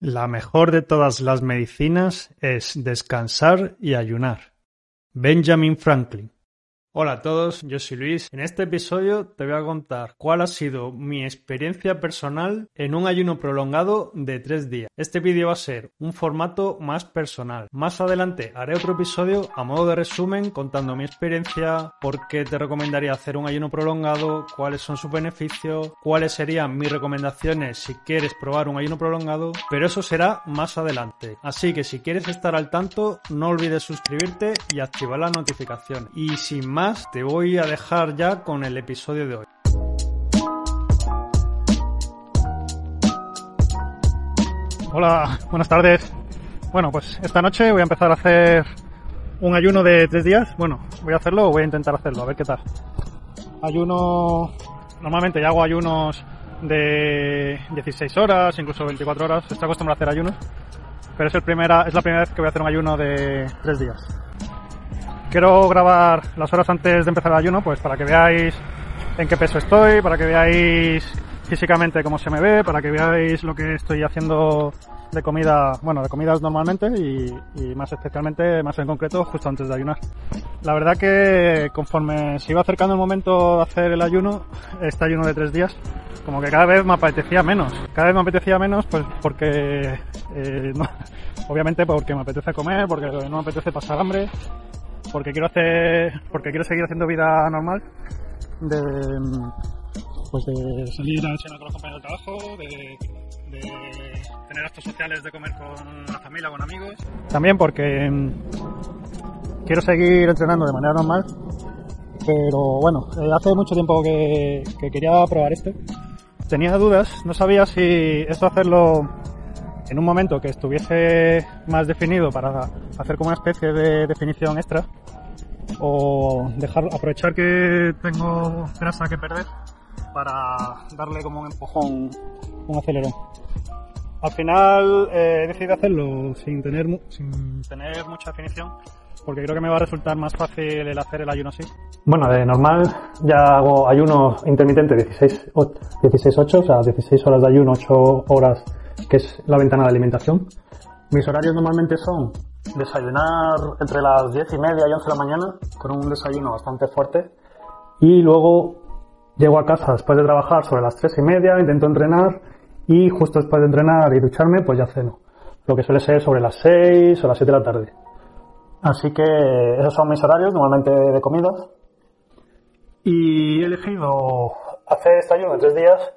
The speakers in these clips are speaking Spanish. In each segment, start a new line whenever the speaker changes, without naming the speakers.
La mejor de todas las medicinas es descansar y ayunar. Benjamin Franklin. Hola a todos, yo soy Luis. En este episodio te voy a contar cuál ha sido mi experiencia personal en un ayuno prolongado de tres días. Este vídeo va a ser un formato más personal. Más adelante haré otro episodio a modo de resumen contando mi experiencia, por qué te recomendaría hacer un ayuno prolongado, cuáles son sus beneficios, cuáles serían mis recomendaciones si quieres probar un ayuno prolongado, pero eso será más adelante. Así que si quieres estar al tanto, no olvides suscribirte y activar las notificaciones. Y sin más te voy a dejar ya con el episodio de hoy. Hola, buenas tardes. Bueno, pues esta noche voy a empezar a hacer un ayuno de tres días. Bueno, voy a hacerlo o voy a intentar hacerlo, a ver qué tal. Ayuno, normalmente ya hago ayunos de 16 horas, incluso 24 horas. Estoy acostumbrado a hacer ayunos, pero es, el primera, es la primera vez que voy a hacer un ayuno de tres días. Quiero grabar las horas antes de empezar el ayuno, pues para que veáis en qué peso estoy, para que veáis físicamente cómo se me ve, para que veáis lo que estoy haciendo de comida, bueno, de comidas normalmente y, más especialmente, más en concreto, justo antes de ayunar. La verdad que conforme se iba acercando el momento de hacer el ayuno, este ayuno de tres días, como que cada vez me apetecía menos. Cada vez me apetecía menos, pues porque, eh, obviamente porque me apetece comer, porque no me apetece pasar hambre porque quiero hacer, porque quiero seguir haciendo vida normal, de, pues de salir a cenar con los compañeros de trabajo, de, tener actos sociales, de comer con la familia, con amigos. También porque mm, quiero seguir entrenando de manera normal, pero bueno, eh, hace mucho tiempo que, que quería probar esto. Tenía dudas, no sabía si esto hacerlo en un momento que estuviese más definido para hacer como una especie de definición extra o dejar aprovechar que tengo grasa que perder para darle como un empujón, un acelerón. Al final eh, he decidido hacerlo sin tener, sin tener mucha definición porque creo que me va a resultar más fácil el hacer el ayuno así. Bueno, de normal ya hago ayuno intermitente 16, 16 8, o sea, 16 horas de ayuno, 8 horas que es la ventana de alimentación. Mis horarios normalmente son desayunar entre las 10 y media y 11 de la mañana, con un desayuno bastante fuerte, y luego llego a casa después de trabajar sobre las 3 y media, intento entrenar, y justo después de entrenar y ducharme, pues ya ceno. Lo que suele ser sobre las 6 o las 7 de la tarde. Así que esos son mis horarios, normalmente de comidas. Y he elegido hacer este ayuno en tres días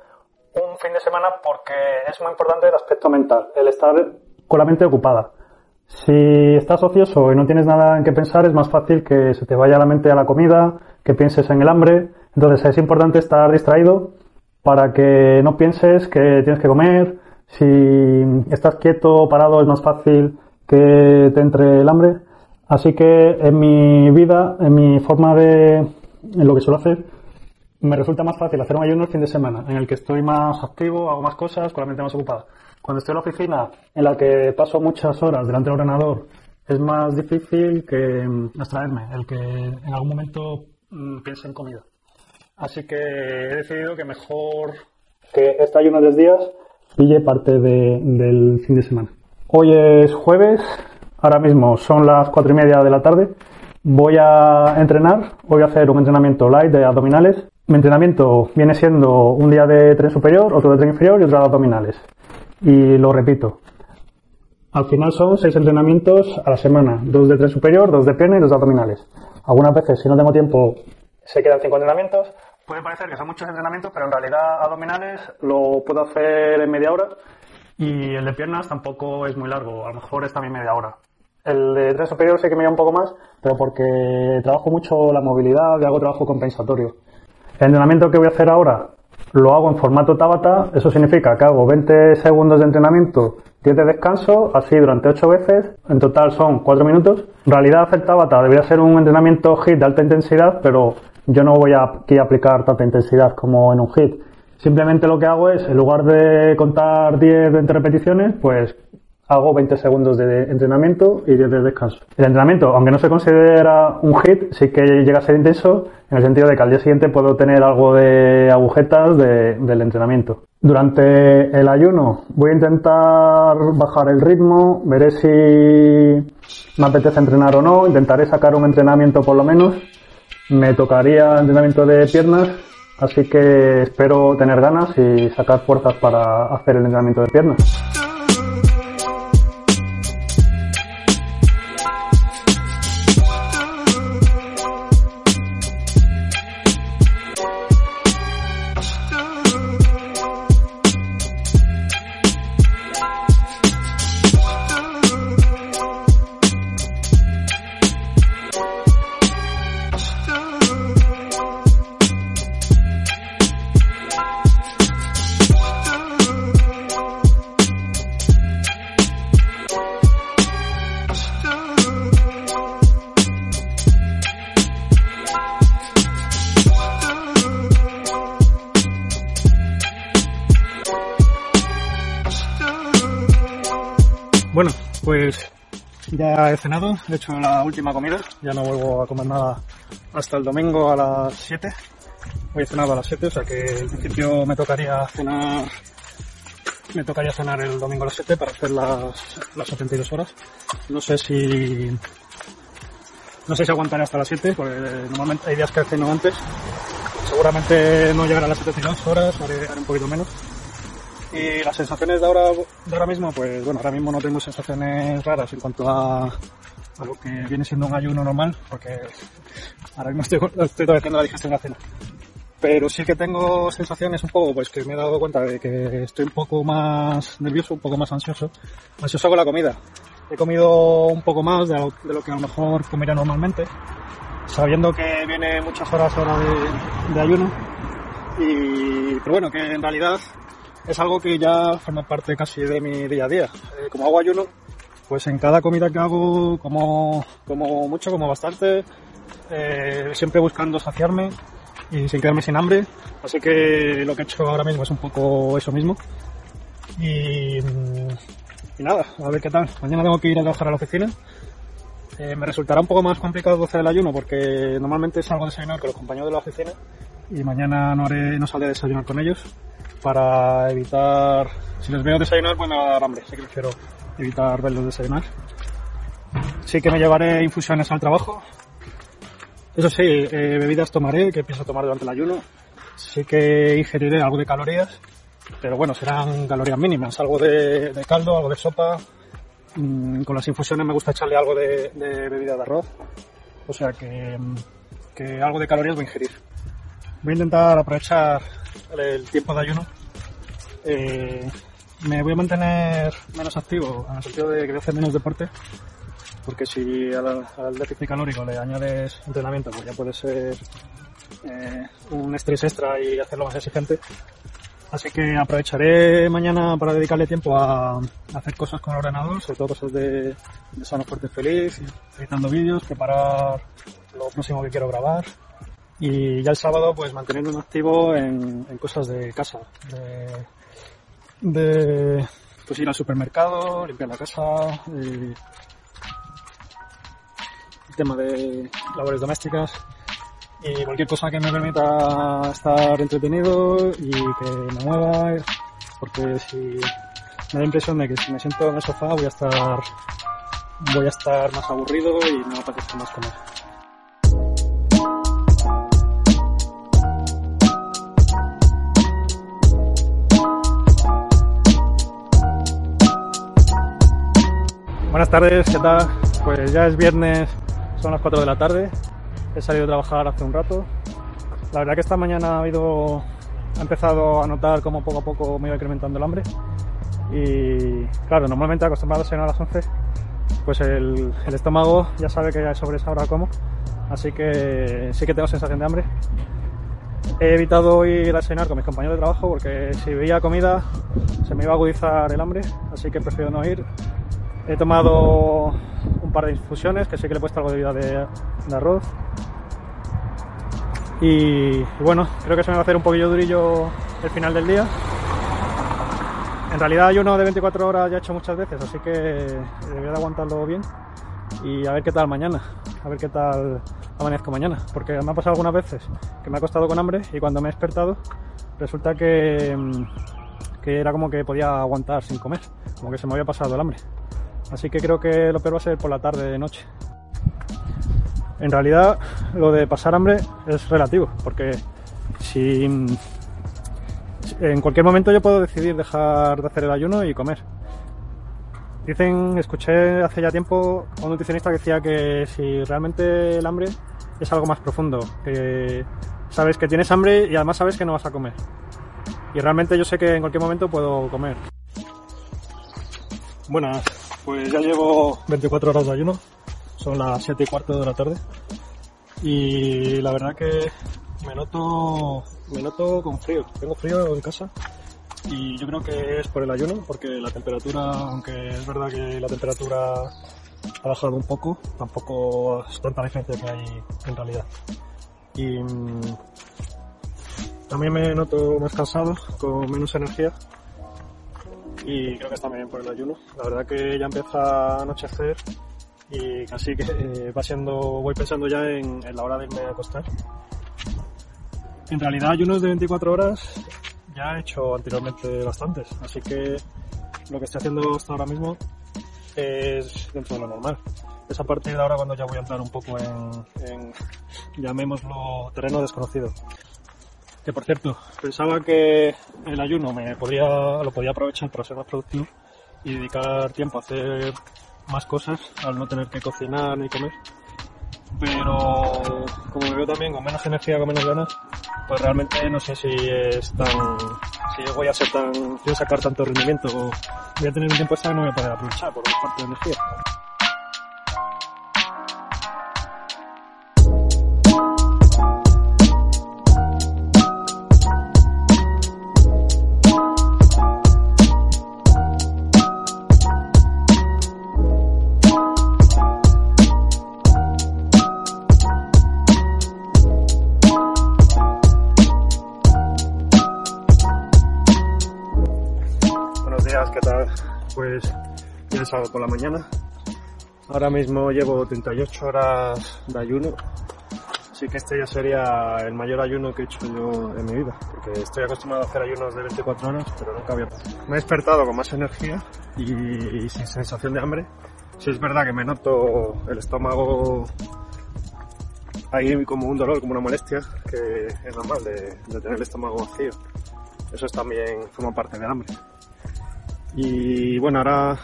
un fin de semana porque es muy importante el aspecto mental, el estar con la mente ocupada. Si estás ocioso y no tienes nada en que pensar, es más fácil que se te vaya la mente a la comida, que pienses en el hambre. Entonces es importante estar distraído para que no pienses que tienes que comer. Si estás quieto o parado es más fácil que te entre el hambre. Así que en mi vida, en mi forma de, en lo que suelo hacer, me resulta más fácil hacer un ayuno el fin de semana, en el que estoy más activo, hago más cosas, con la mente más ocupada. Cuando estoy en la oficina, en la que paso muchas horas delante del ordenador, es más difícil que mm, abstraerme, el que en algún momento mm, piense en comida. Así que he decidido que mejor que este ayuno de 10 días pille parte del fin de semana. Hoy es jueves, ahora mismo son las cuatro y media de la tarde. Voy a entrenar, voy a hacer un entrenamiento light de abdominales mi entrenamiento viene siendo un día de tren superior, otro de tren inferior y otro de abdominales. Y lo repito. Al final son seis entrenamientos a la semana. Dos de tren superior, dos de pierna y dos de abdominales. Algunas veces, si no tengo tiempo, se quedan cinco entrenamientos. Puede parecer que son muchos entrenamientos, pero en realidad abdominales lo puedo hacer en media hora. Y el de piernas tampoco es muy largo. A lo mejor es también media hora. El de tren superior sí que me lleva un poco más, pero porque trabajo mucho la movilidad y hago trabajo compensatorio. El entrenamiento que voy a hacer ahora lo hago en formato Tabata, eso significa que hago 20 segundos de entrenamiento, 10 de descanso, así durante 8 veces, en total son 4 minutos. En realidad hacer Tabata debería ser un entrenamiento HIT de alta intensidad, pero yo no voy aquí a aplicar tanta intensidad como en un HIT. Simplemente lo que hago es, en lugar de contar 10, 20 repeticiones, pues hago 20 segundos de entrenamiento y 10 de descanso. El entrenamiento, aunque no se considera un hit, sí que llega a ser intenso en el sentido de que al día siguiente puedo tener algo de agujetas del entrenamiento. Durante el ayuno voy a intentar bajar el ritmo, veré si me apetece entrenar o no, intentaré sacar un entrenamiento por lo menos. Me tocaría entrenamiento de piernas, así que espero tener ganas y sacar fuerzas para hacer el entrenamiento de piernas. He cenado, he hecho la última comida, ya no vuelvo a comer nada hasta el domingo a las 7. Hoy he cenado a las 7, o sea que en principio me tocaría cenar me tocaría cenar el domingo a las 7 para hacer las, las 72 horas. No sé si no sé si aguantaré hasta las 7, porque normalmente hay días que ceno antes. Seguramente no llegará a las 72 horas, haré un poquito menos. Y las sensaciones de ahora, de ahora mismo, pues bueno, ahora mismo no tengo sensaciones raras en cuanto a, a lo que viene siendo un ayuno normal, porque ahora mismo estoy, estoy haciendo la digestión de la cena. Pero sí que tengo sensaciones un poco, pues que me he dado cuenta de que estoy un poco más nervioso, un poco más ansioso. Ansioso con la comida. He comido un poco más de lo, de lo que a lo mejor comería normalmente, sabiendo que viene muchas horas ahora de, de ayuno. Y, pero bueno, que en realidad es algo que ya forma parte casi de mi día a día. Eh, como hago ayuno, pues en cada comida que hago como, como mucho, como bastante, eh, siempre buscando saciarme y sin quedarme sin hambre. Así que lo que he hecho ahora mismo es un poco eso mismo. Y, nada, a ver qué tal. Mañana tengo que ir a trabajar a la oficina. Eh, me resultará un poco más complicado hacer el ayuno porque normalmente salgo a desayunar con los compañeros de la oficina y mañana no haré, no saldré a desayunar con ellos para evitar, si les veo desayunar, pues me va a dar hambre, así que prefiero evitar verlos desayunar. Sí que me llevaré infusiones al trabajo. Eso sí, eh, bebidas tomaré, que pienso tomar durante el ayuno. Sí que ingeriré algo de calorías, pero bueno, serán calorías mínimas, algo de, de caldo, algo de sopa. Mm, con las infusiones me gusta echarle algo de, de bebida de arroz, o sea que, que algo de calorías voy a ingerir. Voy a intentar aprovechar el tiempo de ayuno. Eh, me voy a mantener menos activo, en el sentido de que voy a hacer menos deporte, porque si al, al déficit calórico le añades entrenamiento, pues ya puede ser eh, un estrés extra y hacerlo más exigente. Así que aprovecharé mañana para dedicarle tiempo a, hacer cosas con el ordenador, sobre todo cosas de, de sano, fuerte, feliz, editando vídeos, preparar lo próximo que quiero grabar. Y ya el sábado, pues manteniéndome activo en, cosas de casa, de, pues ir al supermercado, limpiar la casa, el tema de labores domésticas y cualquier cosa que me permita estar entretenido y que me mueva, porque si me da la impresión de que si me siento en el sofá voy a estar voy a estar más aburrido y no me apetece más comer. Buenas tardes, ¿qué tal? Pues ya es viernes, son las 4 de la tarde. He salido a trabajar hace un rato. La verdad que esta mañana ha empezado a notar cómo poco a poco me iba incrementando el hambre. Y claro, normalmente acostumbrado a cenar a las 11, pues el, estómago ya sabe que sobre esa hora como. Así que sí que tengo sensación de hambre. He evitado ir a cenar con mis compañeros de trabajo porque si veía comida se me iba a agudizar el hambre, así que prefiero no ir He tomado un par de infusiones, que sé que le he puesto algo de vida de, arroz. Y, y, bueno, creo que se me va a hacer un poquillo durillo el final del día. En realidad ayuno de 24 horas ya he hecho muchas veces, así que debería de aguantarlo bien y a ver qué tal mañana, a ver qué tal amanezco mañana, porque me ha pasado algunas veces que me ha costado con hambre y cuando me he despertado resulta que, mm, que era como que podía aguantar sin comer, como que se me había pasado el hambre. Así que creo que lo peor va a ser por la tarde de noche. En realidad lo de pasar hambre es relativo, porque si en cualquier momento yo puedo decidir dejar de hacer el ayuno y comer. Dicen, escuché hace ya tiempo a un nutricionista que decía que si realmente el hambre es algo más profundo, que sabes que tienes hambre y además sabes que no vas a comer. Y realmente yo sé que en cualquier momento puedo comer. Buenas, pues ya llevo 24 horas de ayuno, son las 7 y cuarto de la tarde. Y la verdad que me noto, me noto con frío, tengo frío en casa y yo creo que es por el ayuno, porque la temperatura, aunque es verdad que la temperatura ha bajado un poco, tampoco es tanta diferencia que hay en realidad. Y mm, también me noto más cansado, con menos energía y creo que está bien por el ayuno. La verdad que ya empieza a anochecer y casi que eh, va siendo, voy pensando ya en, en la hora de irme a acostar. En realidad ayunos de 24 horas ya he hecho anteriormente bastantes, así que lo que estoy haciendo hasta ahora mismo es dentro de lo normal. Es a partir de ahora cuando ya voy a entrar un poco en, en llamémoslo, terreno desconocido. Que por cierto, pensaba que el ayuno me podría, lo podía aprovechar para ser más productivo y dedicar tiempo a hacer más cosas al no tener que cocinar ni comer. Pero como me veo también con menos energía, con menos ganas, pues realmente no sé si es tan, si voy a ser tan, voy a sacar tanto rendimiento o voy a tener un tiempo extra que no voy a poder aprovechar por parte de energía. Sábado por la mañana. Ahora mismo llevo 38 horas de ayuno. Así que este ya sería el mayor ayuno que he hecho yo en mi vida. Porque estoy acostumbrado a hacer ayunos de 24 horas, pero nunca había... Me he despertado con más energía y, sin sensación de hambre. Si es verdad que me noto el estómago ahí como un dolor, como una molestia, que es normal de, de tener el estómago vacío. Eso es también forma parte del hambre. Y bueno, ahora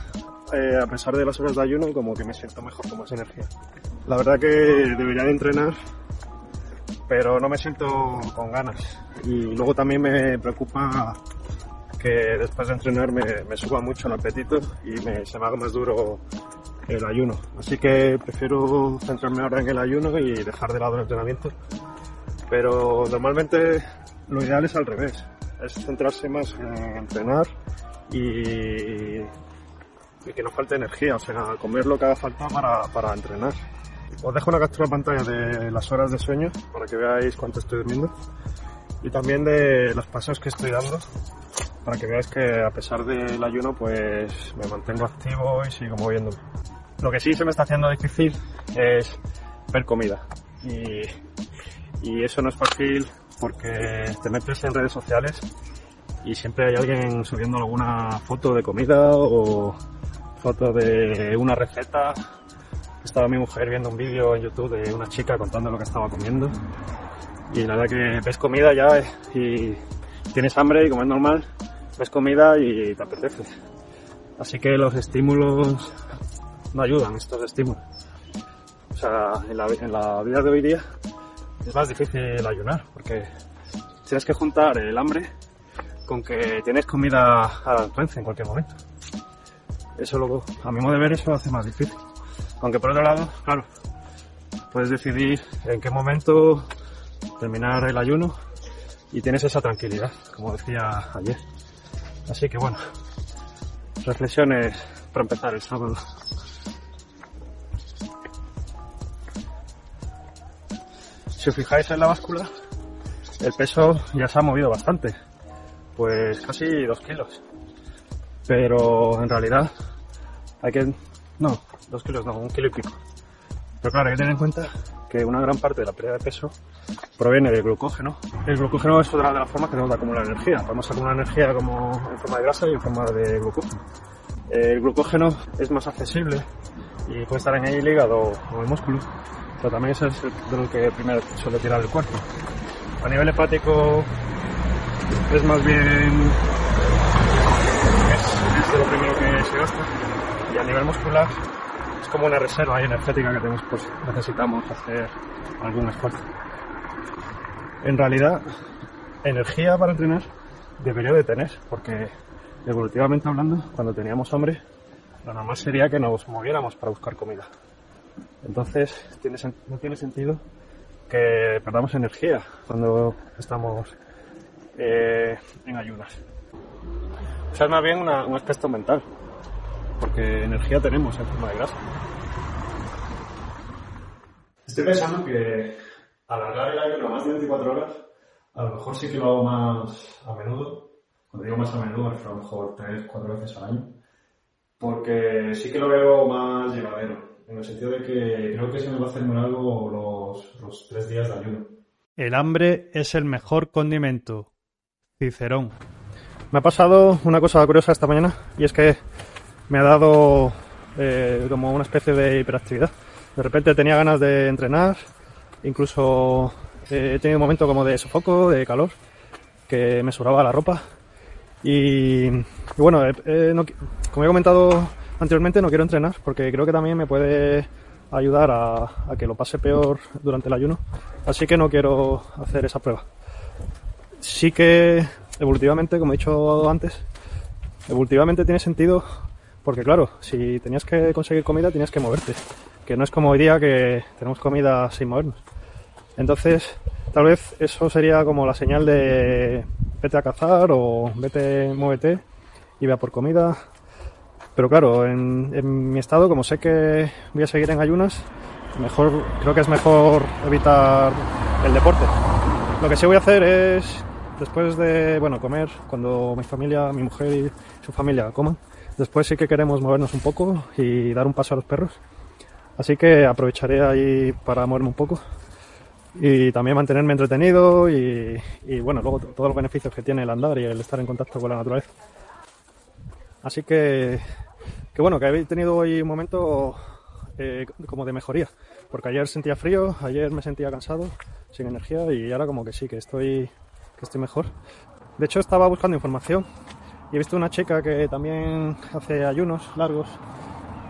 eh, a pesar de las horas de ayuno, como que me siento mejor con más energía. La verdad que debería de entrenar, pero no me siento con ganas. Y luego también me preocupa que después de entrenar me, me suba mucho el apetito y me, se me haga más duro el ayuno. Así que prefiero centrarme ahora en el ayuno y dejar de lado el entrenamiento. Pero normalmente lo ideal es al revés, es centrarse más en entrenar y, y que no falte energía, o sea, comer lo que haga falta para, para entrenar. Os dejo una captura de pantalla de las horas de sueño para que veáis cuánto estoy durmiendo y también de los pasos que estoy dando para que veáis que a pesar del ayuno pues me mantengo activo y sigo moviéndome. Lo que sí se me está haciendo difícil es ver comida y, y eso no es fácil porque te metes en redes sociales y siempre hay alguien subiendo alguna foto de comida o foto de una receta. Estaba mi mujer viendo un vídeo en YouTube de una chica contando lo que estaba comiendo y la verdad que ves comida ya y tienes hambre y como es normal, ves comida y te apetece. Así que los estímulos no ayudan, estos estímulos. O sea, en la, en la vida de hoy día es más difícil ayunar porque tienes que juntar el hambre con que tienes comida al alcance en cualquier momento. Eso luego, a mi modo de ver, eso lo hace más difícil. Aunque por otro lado, claro, puedes decidir en qué momento terminar el ayuno y tienes esa tranquilidad, como decía ayer. Así que bueno, reflexiones para empezar el sábado. Si os fijáis en la báscula, el peso ya se ha movido bastante, pues casi dos kilos. Pero en realidad hay que... No, dos kilos no, un kilo y pico. Pero claro, hay que tener en cuenta que una gran parte de la pérdida de peso proviene del glucógeno. El glucógeno es otra de las formas que nos da acumular energía. Podemos acumular energía como en forma de grasa y en forma de glucógeno. El glucógeno es más accesible y puede estar en el hígado o el músculo, pero también es de lo que primero suele tirar el cuerpo. A nivel hepático es más bien es, lo primero que se gasta y a nivel muscular es como una reserva energética que tenemos pues necesitamos hacer algún esfuerzo. En realidad, energía para entrenar debería de tener, porque evolutivamente hablando, cuando teníamos hambre, lo normal sería que nos moviéramos para buscar comida. Entonces, no tiene sentido que perdamos energía cuando estamos eh, en ayunas. O sea, es más bien un aspecto mental, porque energía tenemos en forma de grasa. Estoy pensando que alargar el ayuno más de 24 horas, a lo mejor sí que lo hago más a menudo. Cuando digo más a menudo, a lo mejor 3, 4 veces al año. Porque sí que lo veo más llevadero. En el sentido de que creo que se me va a hacer muy algo los, los tres días de ayuno.
El hambre es el mejor condimento. Cicerón.
Me ha pasado una cosa curiosa esta mañana y es que me ha dado eh, como una especie de hiperactividad. De repente tenía ganas de entrenar, incluso eh, he tenido un momento como de sofoco, de calor, que me sobraba la ropa. Y, bueno, como he comentado anteriormente, no quiero entrenar porque creo que también me puede ayudar a, a, que lo pase peor durante el ayuno. Así que no quiero hacer esa prueba. Sí que evolutivamente, como he dicho antes, evolutivamente tiene sentido porque claro, si tenías que conseguir comida tenías que moverte, que no es como hoy día que tenemos comida sin movernos. Entonces, tal vez eso sería como la señal de vete a cazar o vete, muévete y vea por comida. Pero claro, en, en, mi estado, como sé que voy a seguir en ayunas, mejor, creo que es mejor evitar el deporte. Lo que sí voy a hacer es, después de, bueno, comer, cuando mi familia, mi mujer y su familia coman, después sí que queremos movernos un poco y dar un paso a los perros. Así que aprovecharé ahí para moverme un poco y también mantenerme entretenido y, bueno, luego todos los beneficios que tiene el andar y el estar en contacto con la naturaleza. Así que, que bueno, que he tenido hoy un momento eh, como de mejoría, porque ayer sentía frío, ayer me sentía cansado, sin energía y ahora como que sí, que estoy, estoy mejor. De hecho estaba buscando información y he visto una chica que también hace ayunos largos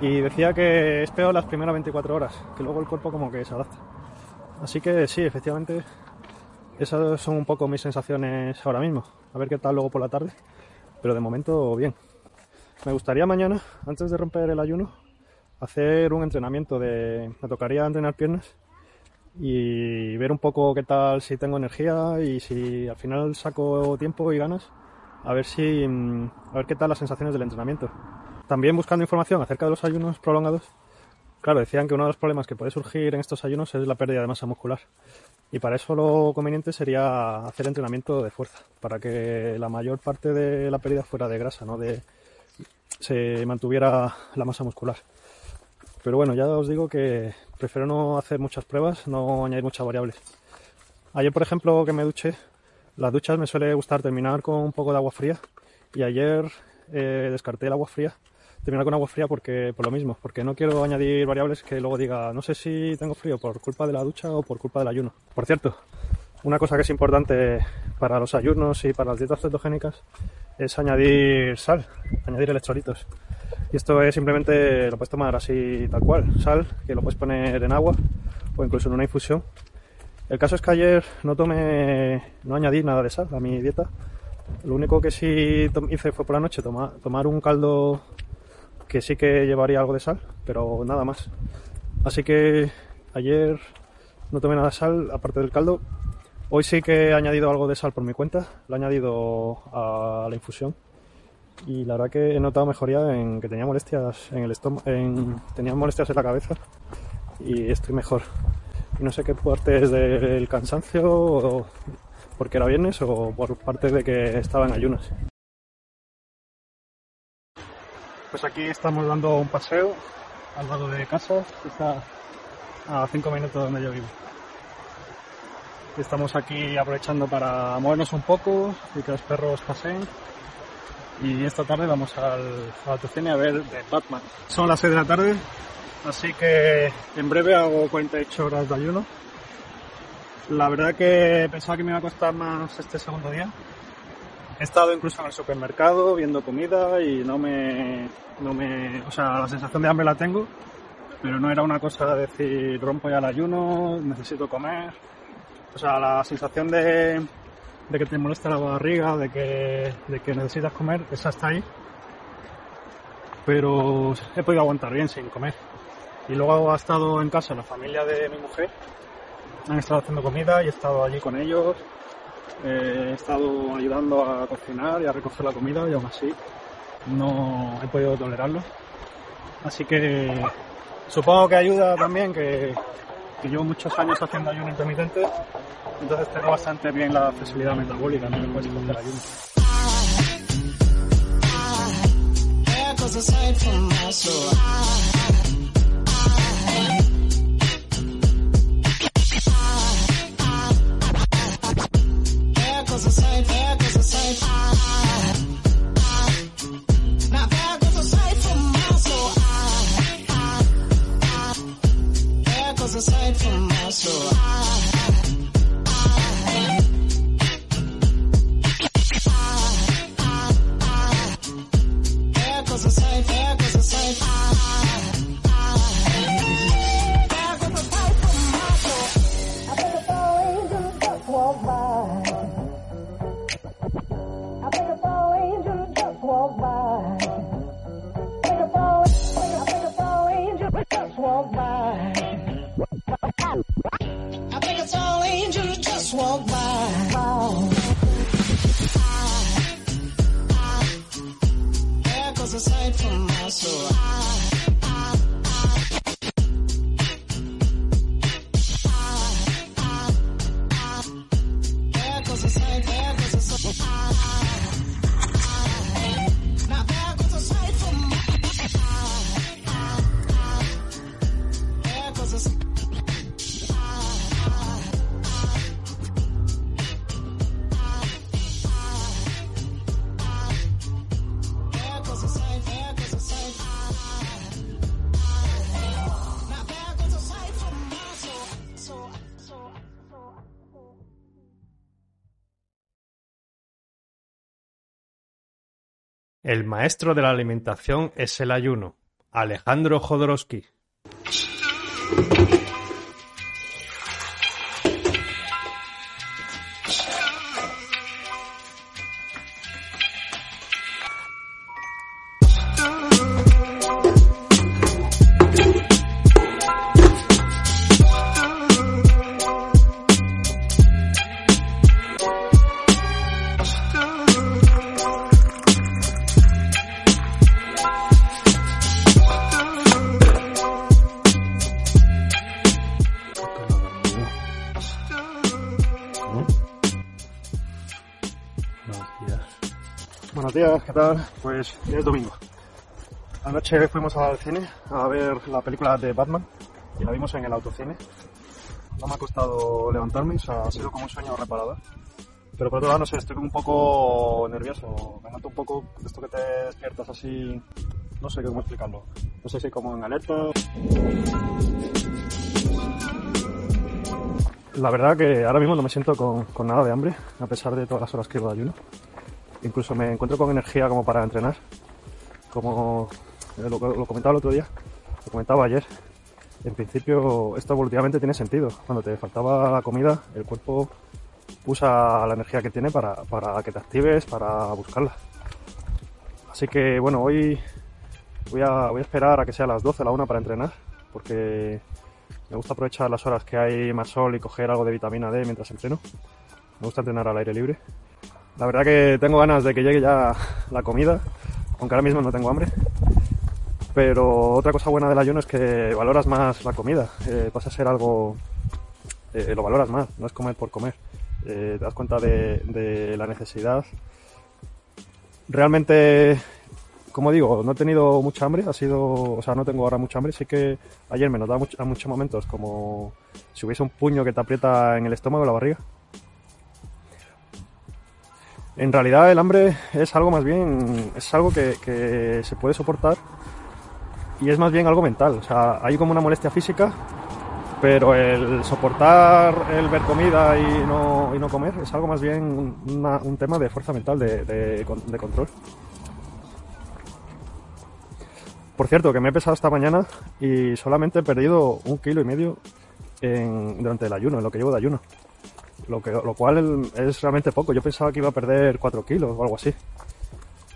y decía que es peor las primeras 24 horas, que luego el cuerpo como que se adapta. Así que sí, efectivamente, esas son un poco mis sensaciones ahora mismo. A ver qué tal luego por la tarde. Pero de momento, bien. Me gustaría mañana, antes de romper el ayuno, hacer un entrenamiento de... Me tocaría entrenar piernas y ver un poco qué tal si tengo energía y si al final saco tiempo y ganas. A ver si... Mm, a ver qué tal las sensaciones del entrenamiento. También buscando información acerca de los ayunos prolongados Claro, decían que uno de los problemas que puede surgir en estos ayunos es la pérdida de masa muscular. Y para eso lo conveniente sería hacer entrenamiento de fuerza, para que la mayor parte de la pérdida fuera de grasa, no de se mantuviera la masa muscular. Pero bueno, ya os digo que prefiero no hacer muchas pruebas, no añadir muchas variables. Ayer, por ejemplo, que me duché, las duchas me suele gustar terminar con un poco de agua fría y ayer eh, descarté el agua fría terminar con agua fría porque por lo mismo, porque no quiero añadir variables que luego diga no sé si tengo frío por culpa de la ducha o por culpa del ayuno. Por cierto, una cosa que es importante para los ayunos y para las dietas cetogénicas es añadir sal, añadir electrolitos. Y esto es simplemente, lo puedes tomar así tal cual, sal, que lo puedes poner en agua o incluso en una infusión. El caso es que ayer no tomé, no añadí nada de sal a mi dieta. Lo único que sí hice fue por la noche tomar, tomar un caldo que sí que llevaría algo de sal, pero nada más. Así que ayer no tomé nada de sal, aparte del caldo. Hoy sí que he añadido algo de sal por mi cuenta, lo he añadido a la infusión. Y la verdad que he notado mejoría en que tenía molestias en el estómago, en, tenía molestias en la cabeza y estoy mejor. Y no sé qué parte es del cansancio, o porque era viernes, o por parte de que estaba en ayunas. Pues aquí estamos dando un paseo al lado de casa, está a 5 minutos de donde yo vivo. Estamos aquí aprovechando para movernos un poco y que los perros pasen. Y esta tarde vamos al, al autocine a ver de Batman. Son las 6 de la tarde, así que en breve hago 48 horas de ayuno. La verdad que pensaba que me iba a costar más este segundo día. He estado incluso en el supermercado viendo comida y no me, no me, o sea, la sensación de hambre la tengo, pero no era una cosa de decir rompo ya el ayuno, necesito comer. O sea, la sensación de, de que te molesta la barriga, de que, de que necesitas comer, esa está ahí. Pero he podido aguantar bien sin comer. Y luego ha estado en casa la familia de mi mujer, han estado haciendo comida y he estado allí con ellos. Eh, he estado ayudando a cocinar y a recoger la comida y aún así no he podido tolerarlo. Así que supongo que ayuda también que, llevo muchos años haciendo ayuno intermitente, entonces tengo bastante bien la flexibilidad metabólica, no me cuesta hacer ayuno.
El maestro de la alimentación es el ayuno. Alejandro Jodorowsky.
¿Qué tal? Pues es domingo. Anoche fuimos al cine a ver la película de Batman y la vimos en el autocine. No me ha costado levantarme, o sea, ha sido como un sueño reparador. Pero por otro lado, no sé, estoy un poco nervioso. Me noto un poco esto que te despiertas así, no sé cómo explicarlo. No sé si como en alerta. La verdad que ahora mismo no me siento con, con nada de hambre, a pesar de todas las horas que llevo de ayuno. Incluso me encuentro con energía como para entrenar. Como eh, lo, comentaba el otro día, lo comentaba ayer. En principio, esto evolutivamente tiene sentido. Cuando te faltaba la comida, el cuerpo usa la energía que tiene para, para que te actives, para buscarla. Así que bueno, hoy voy a, voy a esperar a que sea las 12, la 1 para entrenar, porque me gusta aprovechar las horas que hay más sol y coger algo de vitamina D mientras entreno. Me gusta entrenar al aire libre. La verdad que tengo ganas de que llegue ya la comida, aunque ahora mismo no tengo hambre. Pero otra cosa buena del ayuno es que valoras más la comida. Eh, pasa a ser algo... eh, lo valoras más, no es comer por comer. Eh, te das cuenta de, la necesidad. Realmente como digo, no he tenido mucha hambre, ha sido, o sea, no tengo ahora mucha hambre, sí que ayer me notaba mucho, a muchos momentos como si hubiese un puño que te aprieta en el estómago, la barriga. En realidad el hambre es algo más bien, es algo que, se puede soportar y es más bien algo mental. O sea, hay como una molestia física, pero el soportar el ver comida y no, y no comer es algo más bien una- un tema de fuerza mental, de, de de control. Por cierto, que me he pesado esta mañana y solamente he perdido un kilo y medio en- durante el ayuno, en lo que llevo de ayuno. Lo, cual es realmente poco. Yo pensaba que iba a perder 4 kilos o algo así.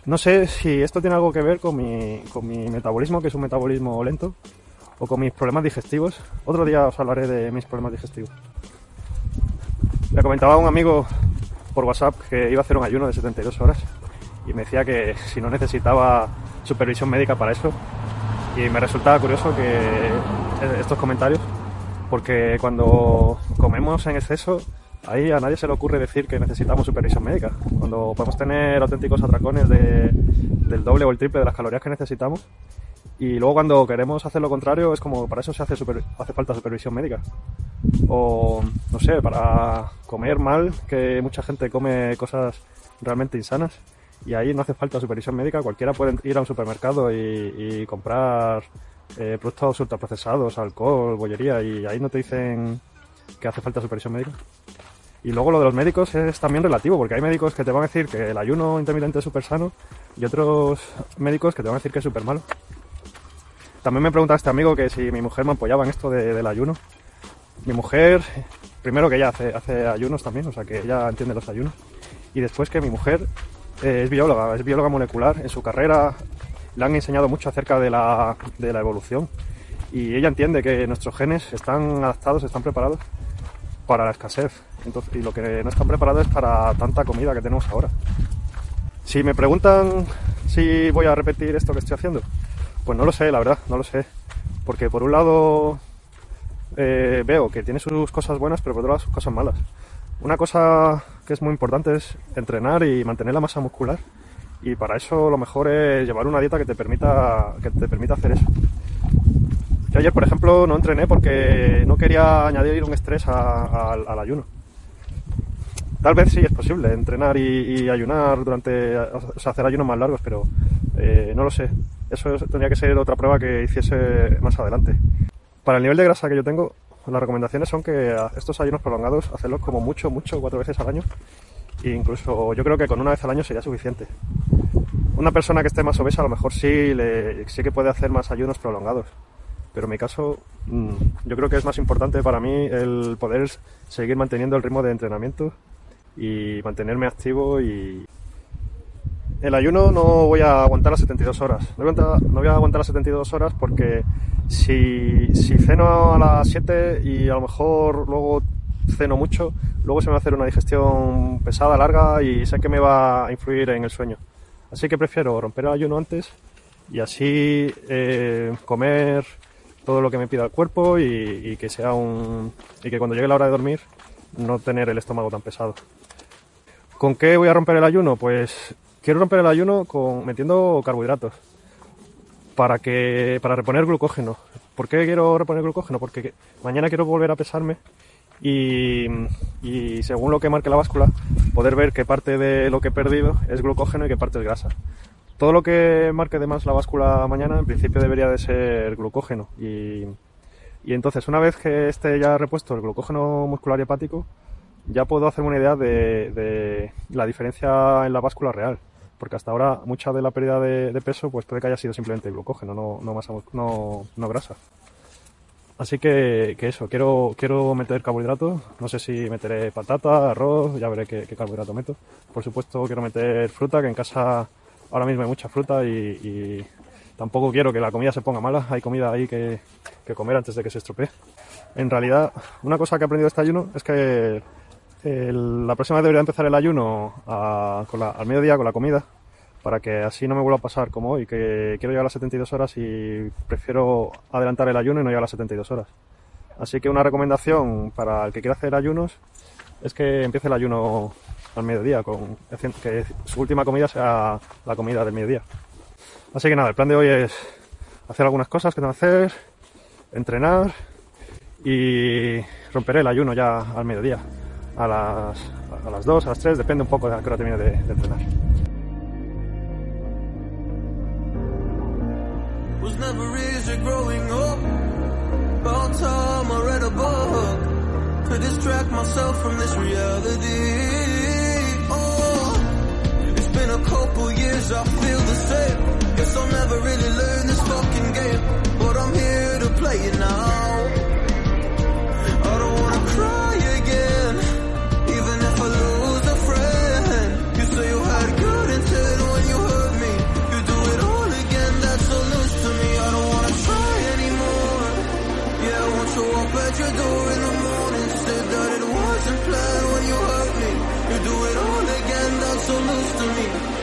No sé si esto tiene algo que ver con mi, con mi metabolismo, que es un metabolismo lento, o con mis problemas digestivos. Otro día os hablaré de mis problemas digestivos. Le comentaba a un amigo por WhatsApp que iba a hacer un ayuno de 72 horas y me decía que si no necesitaba supervisión médica para eso. Y me resultaba curioso que estos comentarios, porque cuando comemos en exceso, ahí a nadie se le ocurre decir que necesitamos supervisión médica. Cuando podemos tener auténticos atracones de- del doble o el triple de las calorías que necesitamos. Y luego cuando queremos hacer lo contrario, es como para eso se hace, super- hace falta supervisión médica. O, no sé, para comer mal, que mucha gente come cosas realmente insanas. Y ahí no hace falta supervisión médica, cualquiera puede ir a un supermercado y, comprar eh, productos ultraprocesados, alcohol, bollería, y ahí no te dicen que hace falta supervisión médica. Y luego lo de los médicos es también relativo, porque hay médicos que te van a decir que el ayuno intermitente es súper sano y otros médicos que te van a decir que es súper malo. También me preguntaba este amigo que si mi mujer me apoyaba en esto de- del ayuno. Mi mujer, primero que ella hace, ayunos también, o sea que ella entiende los ayunos. Y después que mi mujer eh, es bióloga, es bióloga molecular. En su carrera le han enseñado mucho acerca de la evolución. Y ella entiende que nuestros genes están adaptados, están preparados para la escasez. Entonces, y lo que no están preparados es para tanta comida que tenemos ahora. Si me preguntan si voy a repetir esto que estoy haciendo, pues no lo sé, la verdad, no lo sé. Porque por un lado eh, veo que tiene sus cosas buenas, pero por otro lado sus cosas malas. Una cosa que es muy importante es entrenar y mantener la masa muscular. Y para eso lo mejor es llevar una dieta que te permita, que te permita hacer eso. Ayer, por ejemplo, no entrené porque no quería añadir un estrés a- a- al ayuno. Tal vez sí es posible entrenar y, y ayunar durante, o sea, hacer ayunos más largos, pero eh, no lo sé. Eso es- tendría que ser otra prueba que hiciese más adelante. Para el nivel de grasa que yo tengo, las recomendaciones son que estos ayunos prolongados, hacerlos como mucho, mucho, cuatro veces al año. E incluso yo creo que con una vez al año sería suficiente. Una persona que esté más obesa a lo mejor sí, le, sí que puede hacer más ayunos prolongados. Pero en mi caso, mm, yo creo que es más importante para mí el poder seguir manteniendo el ritmo de entrenamiento y mantenerme activo y... El ayuno no voy a aguantar las 72 horas. No voy a aguantar, no voy a aguantar las 72 horas porque si, si ceno a las 7 y a lo mejor luego ceno mucho, luego se me va a hacer una digestión pesada, larga y sé que me va a influir en el sueño. Así que prefiero romper el ayuno antes y así eh, comer todo lo que me pida el cuerpo y, que sea un y que cuando llegue la hora de dormir no tener el estómago tan pesado. ¿Con qué voy a romper el ayuno? Pues quiero romper el ayuno metiendo carbohidratos para que para reponer glucógeno. ¿Por qué quiero reponer glucógeno? Porque mañana quiero volver a pesarme y, y según lo que marque la báscula poder ver qué parte de lo que he perdido es glucógeno y qué parte es grasa. Todo lo que marque de más la báscula mañana en principio debería de ser glucógeno y, y entonces una vez que esté ya repuesto el glucógeno muscular y hepático ya puedo hacerme una idea de, de la diferencia en la báscula real porque hasta ahora mucha de la pérdida de, de peso pues puede que haya sido simplemente glucógeno, no, no, masa no, no grasa. Así que, que eso, quiero, quiero meter carbohidratos. No sé si meteré patata, arroz, ya veré qué, qué carbohidrato meto. Por supuesto quiero meter fruta, que en casa ahora mismo hay mucha fruta y, tampoco quiero que la comida se ponga mala. Hay comida ahí que, comer antes de que se estropee. En realidad, una cosa que he aprendido este ayuno es que la próxima vez debería empezar el ayuno al mediodía con la comida para que así no me vuelva a pasar como hoy, que quiero llegar a las 72 horas y prefiero adelantar el ayuno y no llegar a las 72 horas. Así que una recomendación para el que quiera hacer ayunos es que empiece el ayuno al mediodía, con, que su última comida sea la comida del mediodía. Así que nada, el plan de hoy es hacer algunas cosas que tengo que hacer, entrenar y romperé el ayuno ya al mediodía, a las, a las 2, a las 3, depende un poco de a qué hora termine de, de entrenar.
Been a couple years, I feel the same. Guess I'll never really learn this fucking game, but I'm here to play it now. I don't wanna cry again, even if I lose a friend. You say you had good intent when you hurt me. You do it all again, that's so loose to me. I don't wanna try anymore. Yeah, I won't show up at your door in the morning. Said that it wasn't planned so loose to me.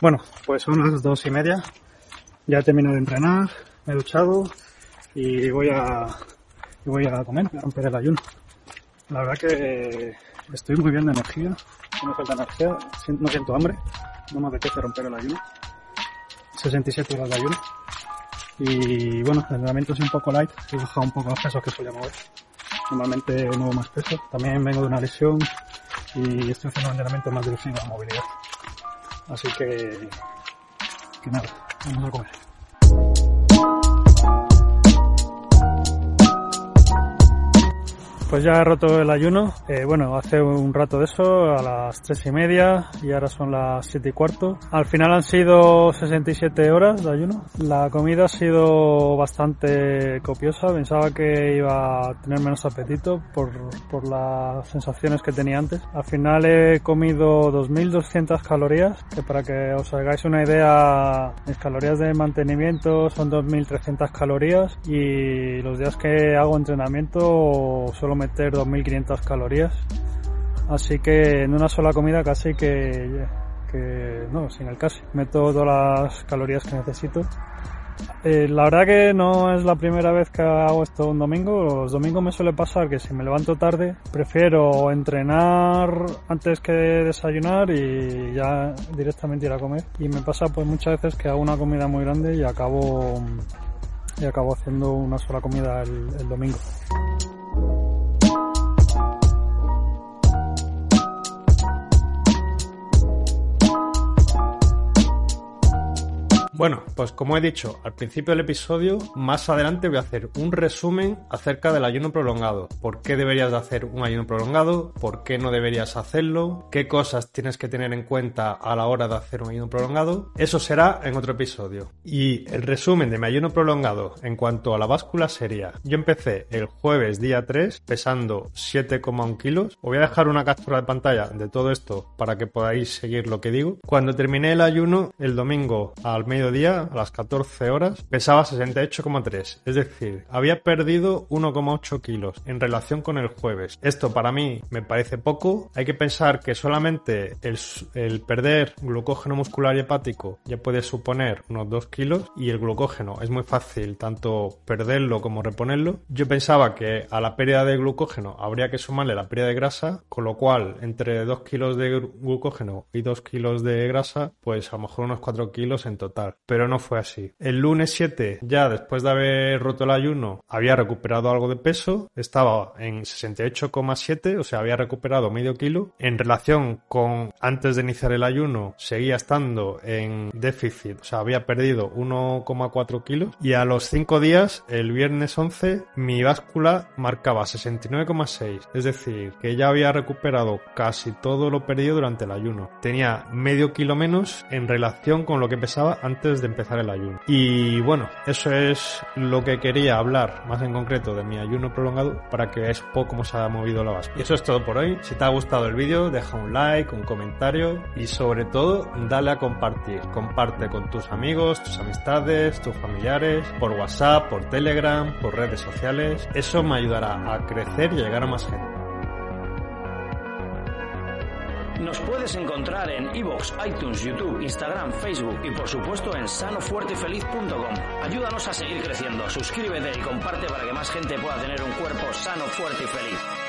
Bueno, pues son las dos y media. Ya he terminado de entrenar, me he duchado y voy a, y voy a comer, a romper el ayuno. La verdad que estoy muy bien de energía, no me falta energía, no siento hambre, no me apetece romper el ayuno. 67 horas de ayuno. Y bueno, el entrenamiento es un poco light, he bajado un poco los pesos que solía mover. Normalmente muevo más peso. También vengo de una lesión y estoy haciendo un entrenamiento más a la movilidad. Así que, que nada, vamos a comer. Pues ya he roto el ayuno. Eh, bueno, hace un rato de eso, a las tres y media, y ahora son las siete y cuarto. Al final han sido 67 horas de ayuno. La comida ha sido bastante copiosa. Pensaba que iba a tener menos apetito por, por las sensaciones que tenía antes. Al final he comido 2.200 calorías, que para que os hagáis una idea, mis calorías de mantenimiento son 2.300 calorías y los días que hago entrenamiento suelo meter 2.500 calorías. Así que en una sola comida casi que, que no, sin el casi, meto todas las calorías que necesito. Eh, la verdad que no es la primera vez que hago esto un domingo. Los domingos me suele pasar que si me levanto tarde, prefiero entrenar antes que desayunar y ya directamente ir a comer. Y me pasa pues muchas veces que hago una comida muy grande y acabo y acabo haciendo una sola comida el, el domingo.
Bueno, pues como he dicho al principio del episodio, más adelante voy a hacer un resumen acerca del ayuno prolongado. ¿Por qué deberías de hacer un ayuno prolongado? ¿Por qué no deberías hacerlo? ¿Qué cosas tienes que tener en cuenta a la hora de hacer un ayuno prolongado? Eso será en otro episodio. Y el resumen de mi ayuno prolongado en cuanto a la báscula sería, yo empecé el jueves día 3 pesando 7,1 kilos. Os voy a dejar una captura de pantalla de todo esto para que podáis seguir lo que digo. Cuando terminé el ayuno el domingo al mediodía, a las 14 horas, pesaba 68,3. Es decir, había perdido 1,8 kilos en relación con el jueves. Esto para mí me parece poco. Hay que pensar que solamente el, el perder glucógeno muscular y hepático ya puede suponer unos 2 kilos y el glucógeno es muy fácil tanto perderlo como reponerlo. Yo pensaba que a la pérdida de glucógeno habría que sumarle la pérdida de grasa, con lo cual entre 2 kilos de glu- glucógeno y 2 kilos de grasa, pues a lo mejor unos 4 kilos en total. Pero no fue así. El lunes 7, ya después de haber roto el ayuno, había recuperado algo de peso, estaba en 68,7, o sea, había recuperado medio kilo. En relación con antes de iniciar el ayuno, seguía estando en déficit, o sea, había perdido 1,4 kilos. Y a los 5 días, el viernes 11, mi báscula marcaba 69,6, es decir, que ya había recuperado casi todo lo perdido durante el ayuno. Tenía medio kilo menos en relación con lo que pesaba antes de empezar el ayuno. Y bueno, eso es lo que quería hablar más en concreto de mi ayuno prolongado para que veáis poco cómo se ha movido la báscula. Y eso es todo por hoy. Si te ha gustado el vídeo, deja un like, un comentario y sobre todo dale a compartir. Comparte con tus amigos, tus amistades, tus familiares, por WhatsApp, por Telegram, por redes sociales. Eso me ayudará a crecer y llegar a más gente.
Nos puedes encontrar en iVoox, iTunes, YouTube, Instagram, Facebook y por supuesto en sanofuertefeliz.com. Ayúdanos a seguir creciendo, suscríbete y comparte para que más gente pueda tener un cuerpo sano, fuerte y feliz.